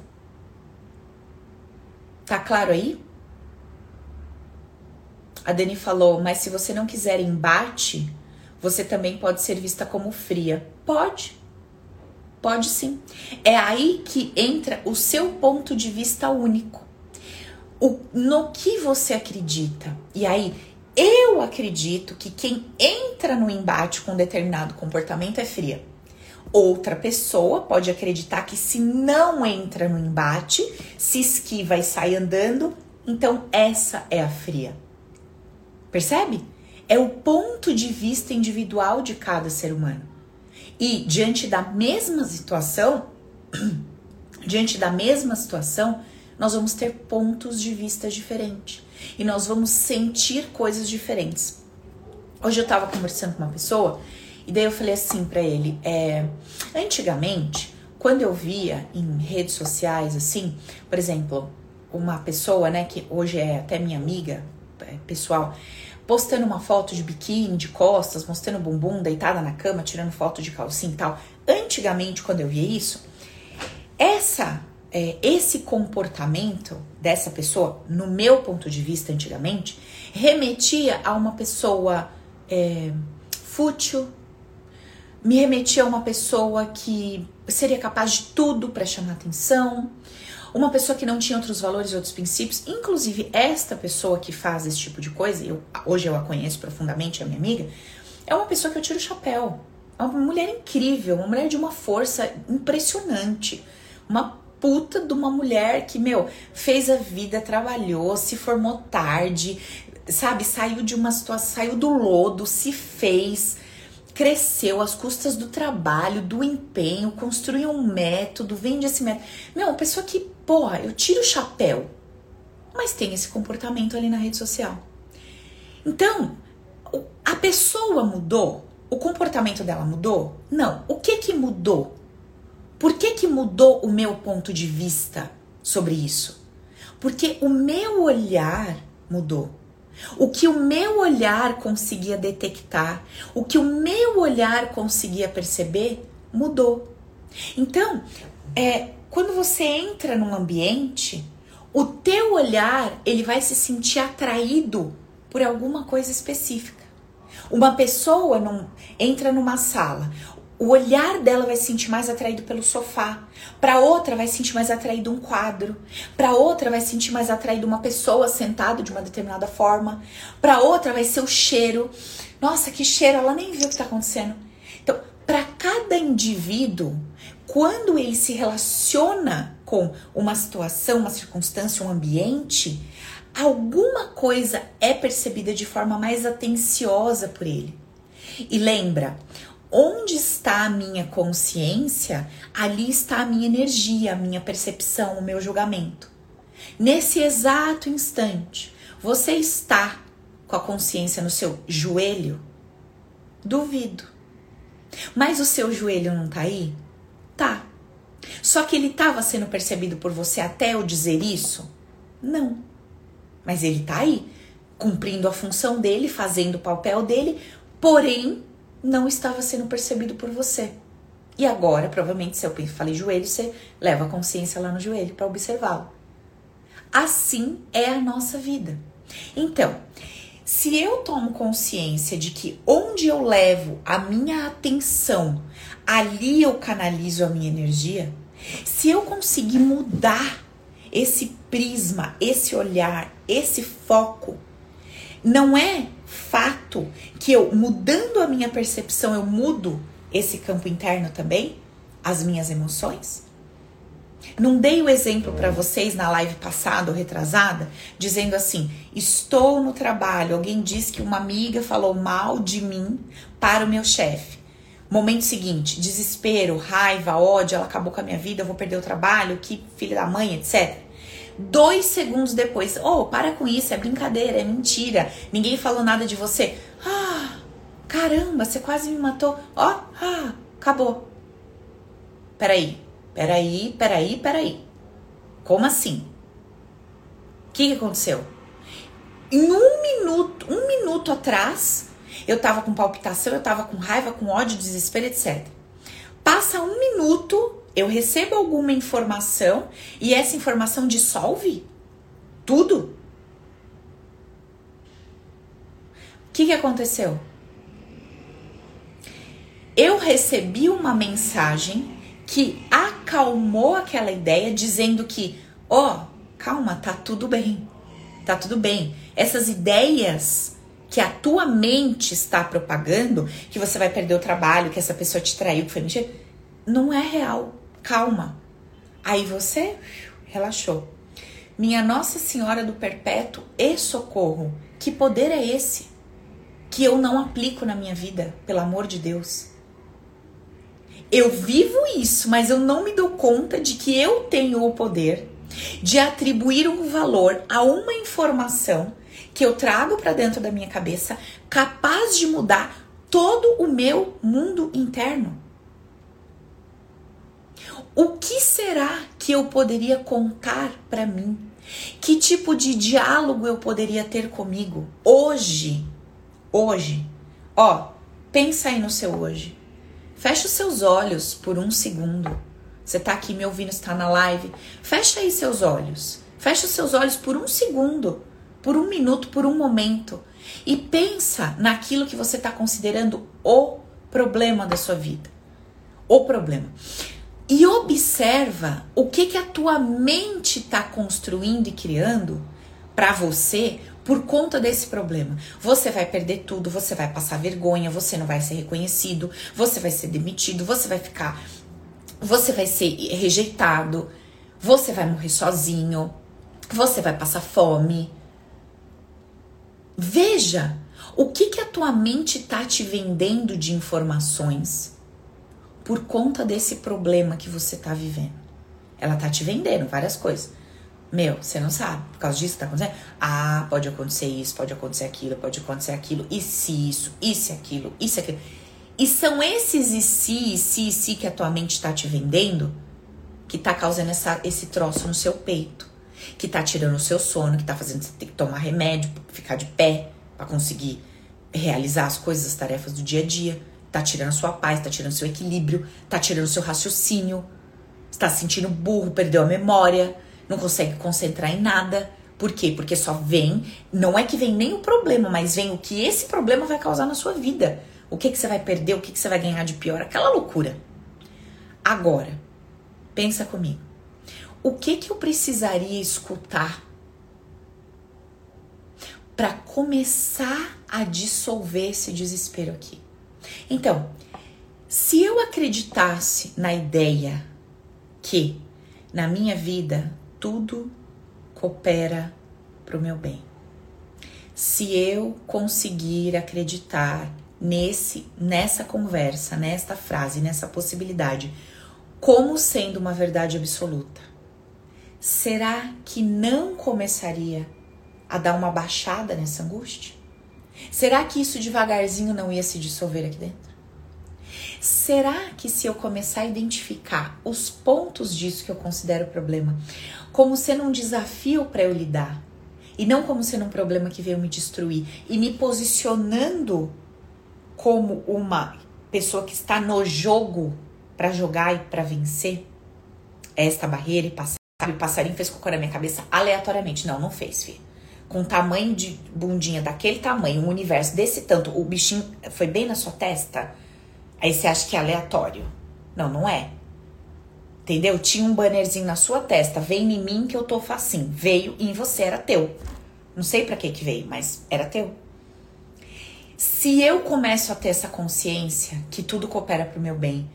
Tá claro aí? A Dani falou, mas se você não quiser embate, você também pode ser vista como fria. Pode. Pode sim. É aí que entra o seu ponto de vista único. O, no que você acredita. E aí, eu acredito que quem entra no embate com um determinado comportamento é fria. outra pessoa pode acreditar que se não entra no embate, se esquiva e sai andando, então essa é a fria. Percebe? É o ponto de vista individual de cada ser humano. E diante da mesma situação, diante da mesma situação, nós vamos ter pontos de vista diferentes e nós vamos sentir coisas diferentes. Hoje eu tava conversando com uma pessoa e daí eu falei assim para ele: é, antigamente, quando eu via em redes sociais assim, por exemplo, uma pessoa, né, que hoje é até minha amiga é, pessoal, postando uma foto de biquíni, de costas, mostrando o bumbum, deitada na cama, tirando foto de calcinha e tal. Antigamente, quando eu via isso, essa é, esse comportamento dessa pessoa, no meu ponto de vista antigamente, remetia a uma pessoa é, fútil, me remetia a uma pessoa que seria capaz de tudo para chamar atenção, uma pessoa que não tinha outros valores e outros princípios. Inclusive, esta pessoa que faz esse tipo de coisa, eu, hoje eu a conheço profundamente, é minha amiga, é uma pessoa que eu tiro o chapéu. É uma mulher incrível, uma mulher de uma força impressionante, uma puta de uma mulher que, meu, fez a vida, trabalhou, se formou tarde, sabe, saiu de uma situação, saiu do lodo, se fez, cresceu às custas do trabalho, do empenho, construiu um método, vende esse método. Meu, uma pessoa que, porra, eu tiro o chapéu, mas tem esse comportamento ali na rede social. Então, a pessoa mudou, o comportamento dela mudou? Não. O que que mudou? Por que, que mudou o meu ponto de vista sobre isso? Porque o meu olhar mudou. O que o meu olhar conseguia detectar, o que o meu olhar conseguia perceber, mudou. Então, é, quando você entra num ambiente, o teu olhar ele vai se sentir atraído por alguma coisa específica. Uma pessoa não entra numa sala, o olhar dela vai se sentir mais atraído pelo sofá. Para outra vai se sentir mais atraído um quadro. Para outra vai se sentir mais atraído uma pessoa sentada de uma determinada forma. Para outra vai ser o cheiro. Nossa, que cheiro, ela nem viu o que está acontecendo. Então, para cada indivíduo, quando ele se relaciona com uma situação, uma circunstância, um ambiente, alguma coisa é percebida de forma mais atenciosa por ele. E lembra, Onde está a minha consciência, ali está a minha energia, a minha percepção, o meu julgamento. Nesse exato instante, você está com a consciência no seu joelho? Duvido. Mas o seu joelho não tá aí? Tá. Só que ele estava sendo percebido por você até eu dizer isso? Não. Mas ele tá aí, cumprindo a função dele, fazendo o papel dele, porém não estava sendo percebido por você. E agora, provavelmente, se eu falei joelho, você leva a consciência lá no joelho para observá-lo. Assim é a nossa vida. Então, se eu tomo consciência de que onde eu levo a minha atenção, ali eu canalizo a minha energia, se eu conseguir mudar esse prisma, esse olhar, esse foco, não é fato que eu, mudando a minha percepção, eu mudo esse campo interno também, as minhas emoções? Não dei o exemplo para vocês na live passada ou retrasada, dizendo assim: estou no trabalho, alguém disse que uma amiga falou mal de mim para o meu chefe. Momento seguinte, desespero, raiva, ódio, ela acabou com a minha vida, eu vou perder o trabalho, que filha da mãe, etc. Dois segundos depois, oh, para com isso, é brincadeira, é mentira, ninguém falou nada de você. Ah, caramba, você quase me matou. Ó, oh, ah, acabou. Peraí, peraí, peraí, peraí. Como assim? O que, que aconteceu? Em um minuto, um minuto atrás, eu tava com palpitação, eu tava com raiva, com ódio, desespero, etc. Passa um minuto, eu recebo alguma informação e essa informação dissolve tudo? O que, que aconteceu? Eu recebi uma mensagem que acalmou aquela ideia, dizendo que, ó, oh, calma, tá tudo bem, tá tudo bem. Essas ideias que a tua mente está propagando, que você vai perder o trabalho, que essa pessoa te traiu, que foi mentira, não é real. Calma. Aí você relaxou. Minha Nossa Senhora do Perpétuo e Socorro. Que poder é esse? Que eu não aplico na minha vida, pelo amor de Deus. Eu vivo isso, mas eu não me dou conta de que eu tenho o poder de atribuir um valor a uma informação que eu trago para dentro da minha cabeça, capaz de mudar todo o meu mundo interno. O que será que eu poderia contar para mim? Que tipo de diálogo eu poderia ter comigo hoje? Hoje. Ó, pensa aí no seu hoje. Fecha os seus olhos por um segundo. Você tá aqui me ouvindo, está na live. Fecha aí seus olhos. Fecha os seus olhos por um segundo, por um minuto, por um momento. E pensa naquilo que você está considerando o problema da sua vida. O problema e observa o que que a tua mente está construindo e criando para você por conta desse problema. Você vai perder tudo, você vai passar vergonha, você não vai ser reconhecido, você vai ser demitido, você vai ficar, você vai ser rejeitado, você vai morrer sozinho, você vai passar fome. Veja o que que a tua mente tá te vendendo de informações por conta desse problema que você tá vivendo. Ela tá te vendendo várias coisas. Meu, você não sabe, por causa disso que tá acontecendo? Ah, pode acontecer isso, pode acontecer aquilo, pode acontecer aquilo, e se isso, e se aquilo, e se aquilo. E são esses e se, e se, e se que a tua mente tá te vendendo que tá causando essa, esse troço no seu peito, que tá tirando o seu sono, que tá fazendo você ter que tomar remédio, ficar de pé para conseguir realizar as coisas, as tarefas do dia a dia Tá tirando a sua paz, tá tirando seu equilíbrio, tá tirando seu raciocínio. Está se sentindo burro, perdeu a memória, não consegue concentrar em nada. Por quê? Porque só vem, não é que vem nem o problema, mas vem o que esse problema vai causar na sua vida. O que, que você vai perder, o que, que você vai ganhar de pior, aquela loucura. Agora, pensa comigo. O que que eu precisaria escutar para começar a dissolver esse desespero aqui? Então, se eu acreditasse na ideia que na minha vida tudo coopera para o meu bem, se eu conseguir acreditar nesse nessa conversa, nesta frase, nessa possibilidade, como sendo uma verdade absoluta, será que não começaria a dar uma baixada nessa angústia? Será que isso devagarzinho não ia se dissolver aqui dentro? Será que se eu começar a identificar os pontos disso que eu considero problema como sendo um desafio para eu lidar e não como sendo um problema que veio me destruir e me posicionando como uma pessoa que está no jogo para jogar e para vencer esta barreira e passar. O passarinho fez cocô na minha cabeça aleatoriamente. Não, não fez, filho com tamanho de bundinha daquele tamanho, um universo desse tanto, o bichinho foi bem na sua testa, aí você acha que é aleatório. Não, não é. Entendeu? Tinha um bannerzinho na sua testa, vem em mim que eu tô facinho. Veio em você era teu. Não sei para que que veio, mas era teu. Se eu começo a ter essa consciência que tudo coopera pro meu bem,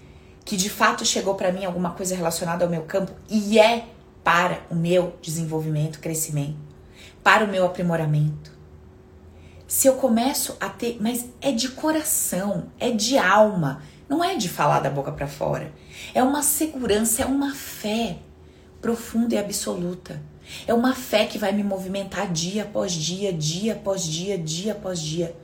que de fato chegou para mim alguma coisa relacionada ao meu campo e é para o meu desenvolvimento, crescimento, para o meu aprimoramento. Se eu começo a ter, mas é de coração, é de alma, não é de falar da boca para fora. É uma segurança, é uma fé profunda e absoluta. É uma fé que vai me movimentar dia após dia, dia após dia, dia após dia.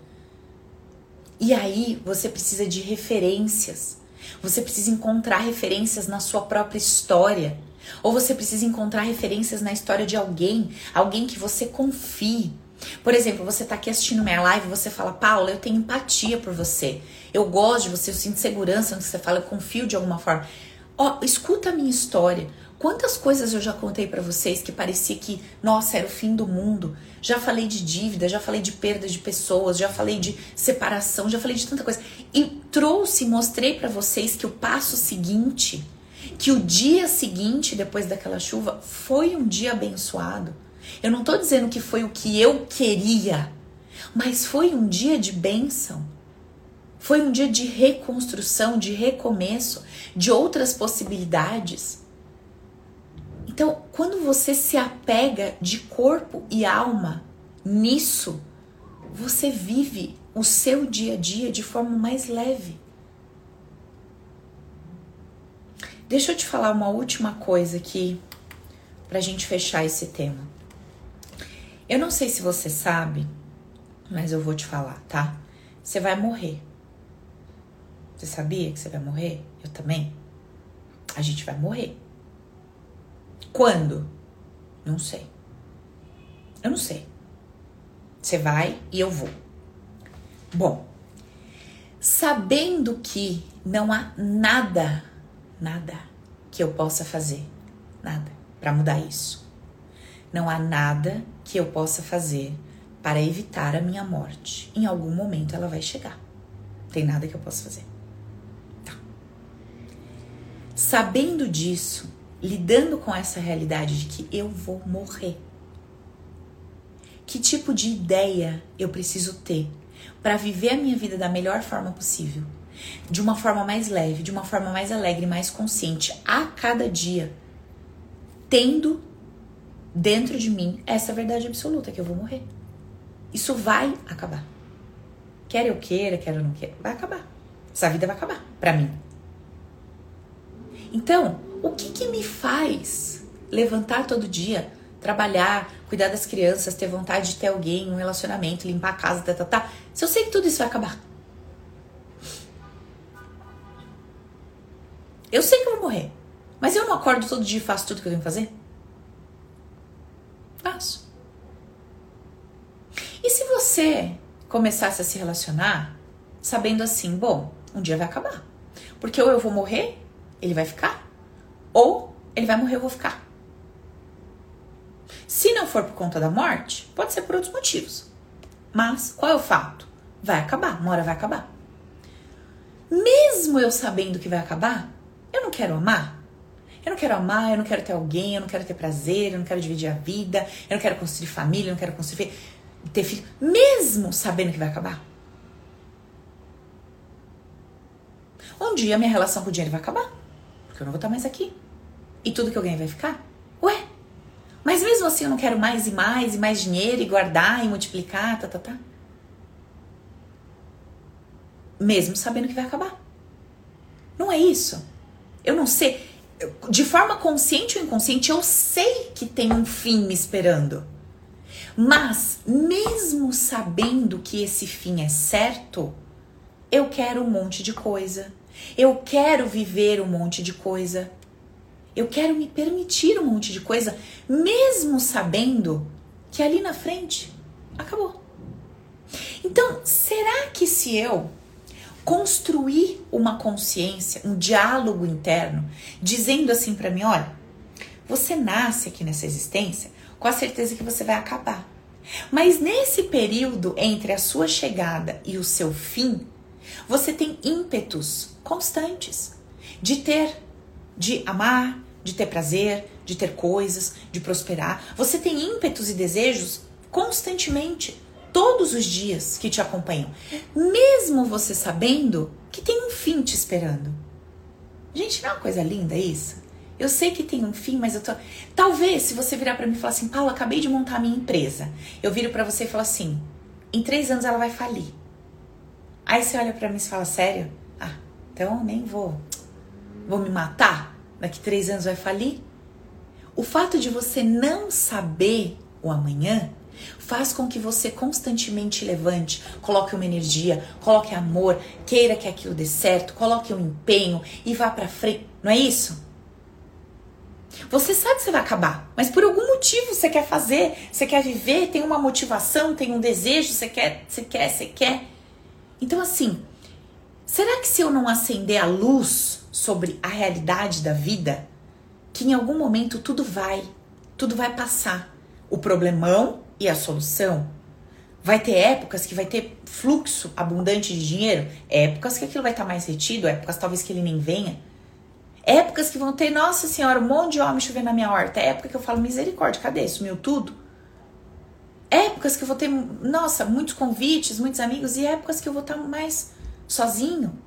E aí você precisa de referências. Você precisa encontrar referências na sua própria história. Ou você precisa encontrar referências na história de alguém, alguém que você confie. Por exemplo, você está aqui assistindo minha live você fala, Paula, eu tenho empatia por você. Eu gosto de você, eu sinto segurança no que você fala, eu confio de alguma forma. Ó, escuta a minha história. Quantas coisas eu já contei para vocês que parecia que, nossa, era o fim do mundo. Já falei de dívida, já falei de perda de pessoas, já falei de separação, já falei de tanta coisa. E trouxe, mostrei para vocês que o passo seguinte que o dia seguinte, depois daquela chuva, foi um dia abençoado. Eu não estou dizendo que foi o que eu queria, mas foi um dia de bênção. Foi um dia de reconstrução, de recomeço, de outras possibilidades. Então, quando você se apega de corpo e alma nisso, você vive o seu dia a dia de forma mais leve. Deixa eu te falar uma última coisa aqui para a gente fechar esse tema. Eu não sei se você sabe, mas eu vou te falar, tá? Você vai morrer. Você sabia que você vai morrer? Eu também. A gente vai morrer. Quando? Não sei. Eu não sei. Você vai e eu vou. Bom, sabendo que não há nada, nada que eu possa fazer, nada, para mudar isso. Não há nada que eu possa fazer para evitar a minha morte. Em algum momento ela vai chegar. Tem nada que eu possa fazer. Tá. Sabendo disso, lidando com essa realidade de que eu vou morrer que tipo de ideia eu preciso ter para viver a minha vida da melhor forma possível, de uma forma mais leve, de uma forma mais alegre, mais consciente a cada dia, tendo dentro de mim essa verdade absoluta que eu vou morrer. Isso vai acabar. Quer eu queira, quer eu não queira, vai acabar. Essa vida vai acabar para mim. Então, o que que me faz levantar todo dia trabalhar, cuidar das crianças, ter vontade de ter alguém, um relacionamento, limpar a casa, tá, tá, tá. Se eu sei que tudo isso vai acabar. Eu sei que eu vou morrer. Mas eu não acordo todo dia e faço tudo que eu tenho que fazer? Faço. E se você começasse a se relacionar sabendo assim, bom, um dia vai acabar. Porque ou eu vou morrer, ele vai ficar, ou ele vai morrer, eu vou ficar. Se não for por conta da morte, pode ser por outros motivos. Mas qual é o fato? Vai acabar, uma hora vai acabar. Mesmo eu sabendo que vai acabar, eu não quero amar. Eu não quero amar, eu não quero ter alguém, eu não quero ter prazer, eu não quero dividir a vida, eu não quero construir família, eu não quero construir ter filho, mesmo sabendo que vai acabar. Um dia minha relação com o dinheiro vai acabar, porque eu não vou estar mais aqui. E tudo que eu ganhei vai ficar? Ué, mas mesmo assim eu não quero mais e mais e mais dinheiro e guardar e multiplicar, tá, tá, tá. Mesmo sabendo que vai acabar. Não é isso. Eu não sei. De forma consciente ou inconsciente, eu sei que tem um fim me esperando. Mas, mesmo sabendo que esse fim é certo, eu quero um monte de coisa. Eu quero viver um monte de coisa. Eu quero me permitir um monte de coisa, mesmo sabendo que ali na frente acabou. Então, será que se eu construir uma consciência, um diálogo interno, dizendo assim para mim, olha, você nasce aqui nessa existência com a certeza que você vai acabar. Mas nesse período entre a sua chegada e o seu fim, você tem ímpetos constantes de ter, de amar, de ter prazer, de ter coisas, de prosperar. Você tem ímpetos e desejos constantemente, todos os dias que te acompanham, mesmo você sabendo que tem um fim te esperando. Gente, não é uma coisa linda isso? Eu sei que tem um fim, mas eu tô. Talvez se você virar para mim e falar assim, Paulo, acabei de montar a minha empresa. Eu viro para você e falo assim, em três anos ela vai falir. Aí você olha para mim e fala, sério? Ah, então nem vou. Vou me matar? daqui três anos vai falir? O fato de você não saber o amanhã faz com que você constantemente levante, coloque uma energia, coloque amor, queira que aquilo dê certo, coloque um empenho e vá para frente. Não é isso? Você sabe que você vai acabar, mas por algum motivo você quer fazer, você quer viver, tem uma motivação, tem um desejo, você quer, você quer, você quer. Então assim, será que se eu não acender a luz sobre a realidade da vida, que em algum momento tudo vai, tudo vai passar. O problemão e a solução. Vai ter épocas que vai ter fluxo abundante de dinheiro, épocas que aquilo vai estar mais retido, épocas talvez que ele nem venha. Épocas que vão ter, nossa senhora, um monte de homem chovendo na minha horta. É época que eu falo, misericórdia, cadê? Sumiu tudo? Épocas que eu vou ter, nossa, muitos convites, muitos amigos, e épocas que eu vou estar mais sozinho.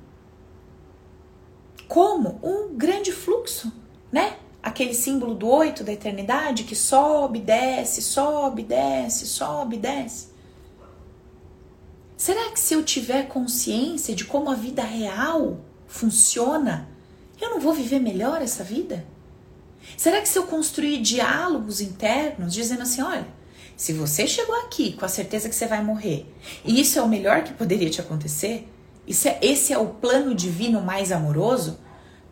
Como um grande fluxo, né? Aquele símbolo do oito da eternidade que sobe, desce, sobe, desce, sobe, desce. Será que se eu tiver consciência de como a vida real funciona, eu não vou viver melhor essa vida? Será que se eu construir diálogos internos dizendo assim, olha, se você chegou aqui com a certeza que você vai morrer, e isso é o melhor que poderia te acontecer, isso é, esse é o plano divino mais amoroso,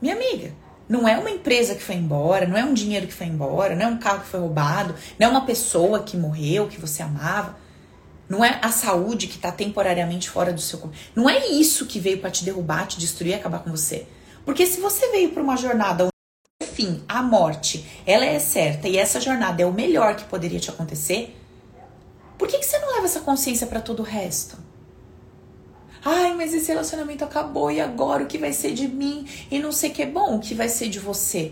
minha amiga, não é uma empresa que foi embora, não é um dinheiro que foi embora, não é um carro que foi roubado, não é uma pessoa que morreu, que você amava. Não é a saúde que está temporariamente fora do seu corpo. Não é isso que veio para te derrubar, te destruir e acabar com você. Porque se você veio para uma jornada onde, enfim, a morte, ela é certa e essa jornada é o melhor que poderia te acontecer, por que, que você não leva essa consciência para todo o resto? Ai, mas esse relacionamento acabou e agora o que vai ser de mim? E não sei o que é bom, o que vai ser de você?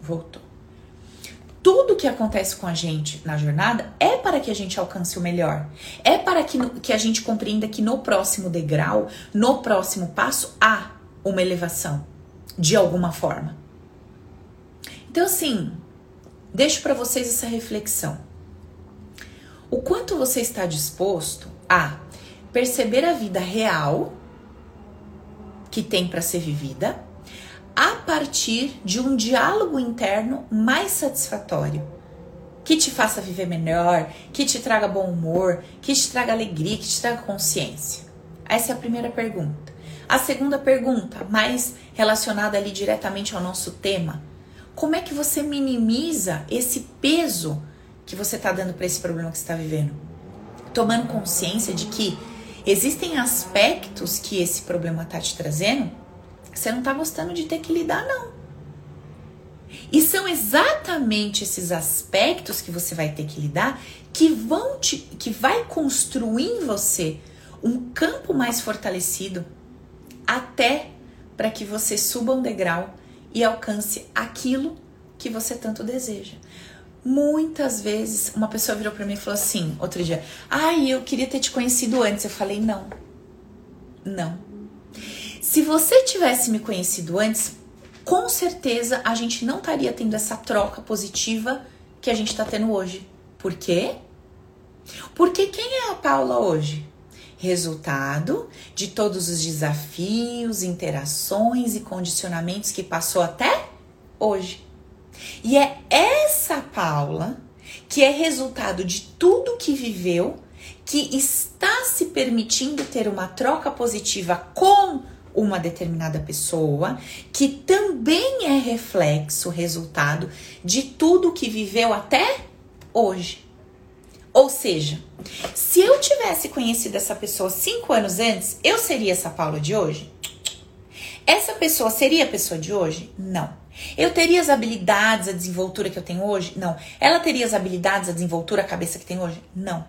Voltou tudo que acontece com a gente na jornada é para que a gente alcance o melhor. É para que, que a gente compreenda que no próximo degrau, no próximo passo, há uma elevação, de alguma forma. Então, assim, deixo para vocês essa reflexão. O quanto você está disposto a perceber a vida real que tem para ser vivida a partir de um diálogo interno mais satisfatório, que te faça viver melhor, que te traga bom humor, que te traga alegria, que te traga consciência? Essa é a primeira pergunta. A segunda pergunta, mais relacionada ali diretamente ao nosso tema, como é que você minimiza esse peso que você está dando para esse problema que você está vivendo? Tomando consciência de que existem aspectos que esse problema está te trazendo você não tá gostando de ter que lidar, não. E são exatamente esses aspectos que você vai ter que lidar que vão te, que vai construir em você um campo mais fortalecido até para que você suba um degrau e alcance aquilo que você tanto deseja. Muitas vezes uma pessoa virou para mim e falou assim, outro dia: "Ai, eu queria ter te conhecido antes". Eu falei: "Não". Não. Se você tivesse me conhecido antes, com certeza a gente não estaria tendo essa troca positiva que a gente está tendo hoje. Por quê? Porque quem é a Paula hoje? Resultado de todos os desafios, interações e condicionamentos que passou até hoje. E é essa Paula que é resultado de tudo que viveu, que está se permitindo ter uma troca positiva com uma determinada pessoa, que também é reflexo, resultado de tudo que viveu até hoje. Ou seja, se eu tivesse conhecido essa pessoa cinco anos antes, eu seria essa Paula de hoje? Essa pessoa seria a pessoa de hoje? Não. Eu teria as habilidades, a desenvoltura que eu tenho hoje? Não. Ela teria as habilidades, a desenvoltura, a cabeça que tem hoje? Não.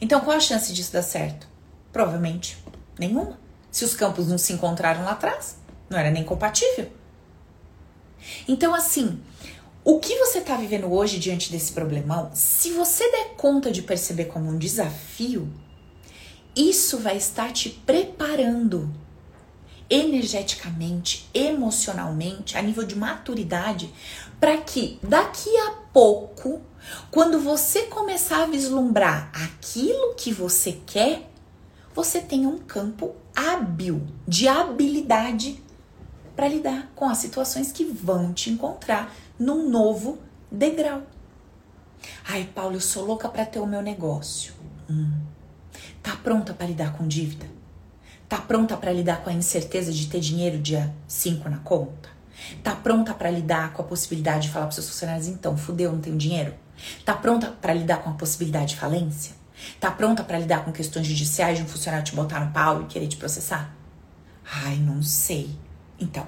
Então qual a chance disso dar certo? Provavelmente nenhuma. Se os campos não se encontraram lá atrás, não era nem compatível. Então, assim, o que você está vivendo hoje diante desse problemão, se você der conta de perceber como um desafio, isso vai estar te preparando energeticamente, emocionalmente, a nível de maturidade, para que daqui a pouco, quando você começar a vislumbrar aquilo que você quer, você tenha um campo hábil, de habilidade para lidar com as situações que vão te encontrar num novo degrau. Ai, Paulo, eu sou louca para ter o meu negócio. Hum. Tá pronta para lidar com dívida? Tá pronta para lidar com a incerteza de ter dinheiro dia 5 na conta? Tá pronta para lidar com a possibilidade de falar para seus funcionários, então, fudeu, não tenho dinheiro? Tá pronta para lidar com a possibilidade de falência? Tá pronta para lidar com questões judiciais de um funcionário te botar no pau e querer te processar? Ai, não sei. Então,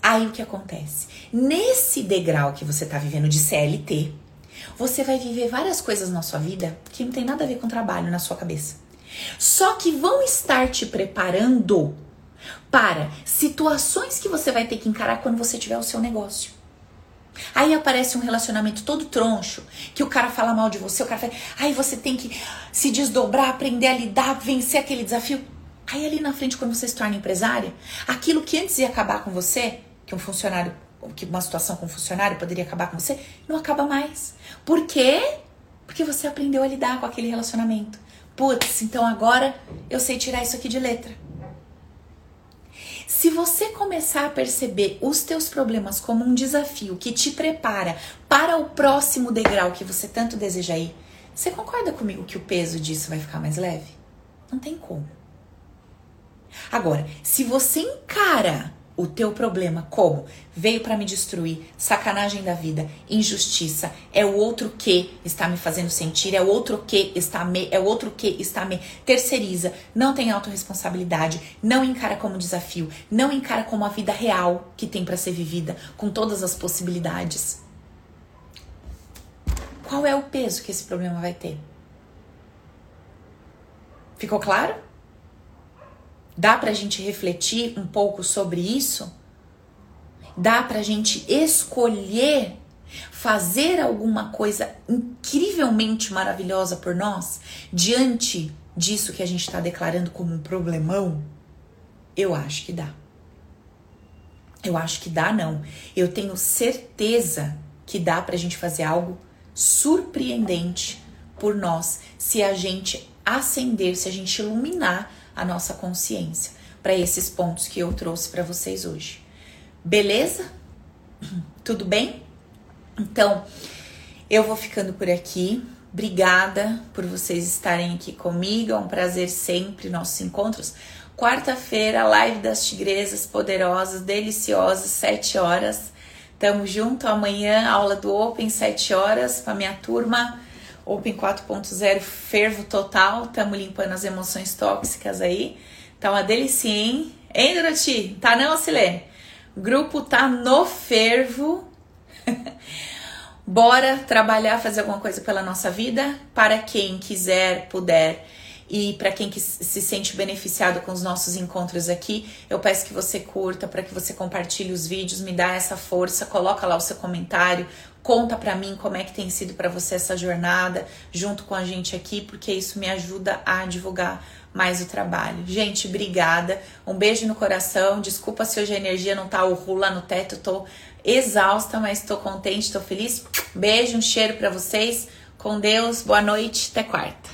aí o que acontece? Nesse degrau que você tá vivendo de CLT, você vai viver várias coisas na sua vida que não tem nada a ver com trabalho na sua cabeça. Só que vão estar te preparando para situações que você vai ter que encarar quando você tiver o seu negócio. Aí aparece um relacionamento todo troncho, que o cara fala mal de você, o cara fala, aí você tem que se desdobrar, aprender a lidar, vencer aquele desafio. Aí ali na frente, quando você se torna empresária, aquilo que antes ia acabar com você, que um funcionário, que uma situação com um funcionário poderia acabar com você, não acaba mais. Por quê? Porque você aprendeu a lidar com aquele relacionamento. Putz, então agora eu sei tirar isso aqui de letra. Se você começar a perceber os teus problemas como um desafio que te prepara para o próximo degrau que você tanto deseja ir, você concorda comigo que o peso disso vai ficar mais leve? Não tem como. Agora, se você encara o teu problema como veio para me destruir, sacanagem da vida, injustiça, é o outro que está me fazendo sentir, é o outro que está me, é o outro que está me terceiriza, não tem autorresponsabilidade, não encara como desafio, não encara como a vida real que tem para ser vivida, com todas as possibilidades. Qual é o peso que esse problema vai ter? Ficou claro? Dá para a gente refletir um pouco sobre isso? Dá para a gente escolher fazer alguma coisa incrivelmente maravilhosa por nós diante disso que a gente está declarando como um problemão? Eu acho que dá. Eu acho que dá, não. Eu tenho certeza que dá para a gente fazer algo surpreendente por nós se a gente acender, se a gente iluminar a nossa consciência para esses pontos que eu trouxe para vocês hoje. Beleza? Tudo bem? Então, eu vou ficando por aqui. Obrigada por vocês estarem aqui comigo. É um prazer sempre nossos encontros. Quarta-feira, live das tigresas poderosas, deliciosas, 7 horas. Tamo junto. Amanhã, aula do Open, 7 horas, com a minha turma. Open 4.0 fervo total, tamo limpando as emoções tóxicas aí. Tá uma delícia, hein? Hein, Doroti? Tá não, Silene? O grupo tá no fervo. Bora trabalhar, fazer alguma coisa pela nossa vida. Para quem quiser, puder e para quem que se sente beneficiado com os nossos encontros aqui, eu peço que você curta, para que você compartilhe os vídeos, me dá essa força, coloca lá o seu comentário, Conta para mim como é que tem sido para você essa jornada junto com a gente aqui, porque isso me ajuda a divulgar mais o trabalho. Gente, obrigada. Um beijo no coração. Desculpa se hoje a energia não tá o rula no teto, tô exausta, mas tô contente, tô feliz. Beijo, um cheiro para vocês. Com Deus. Boa noite. Até quarta.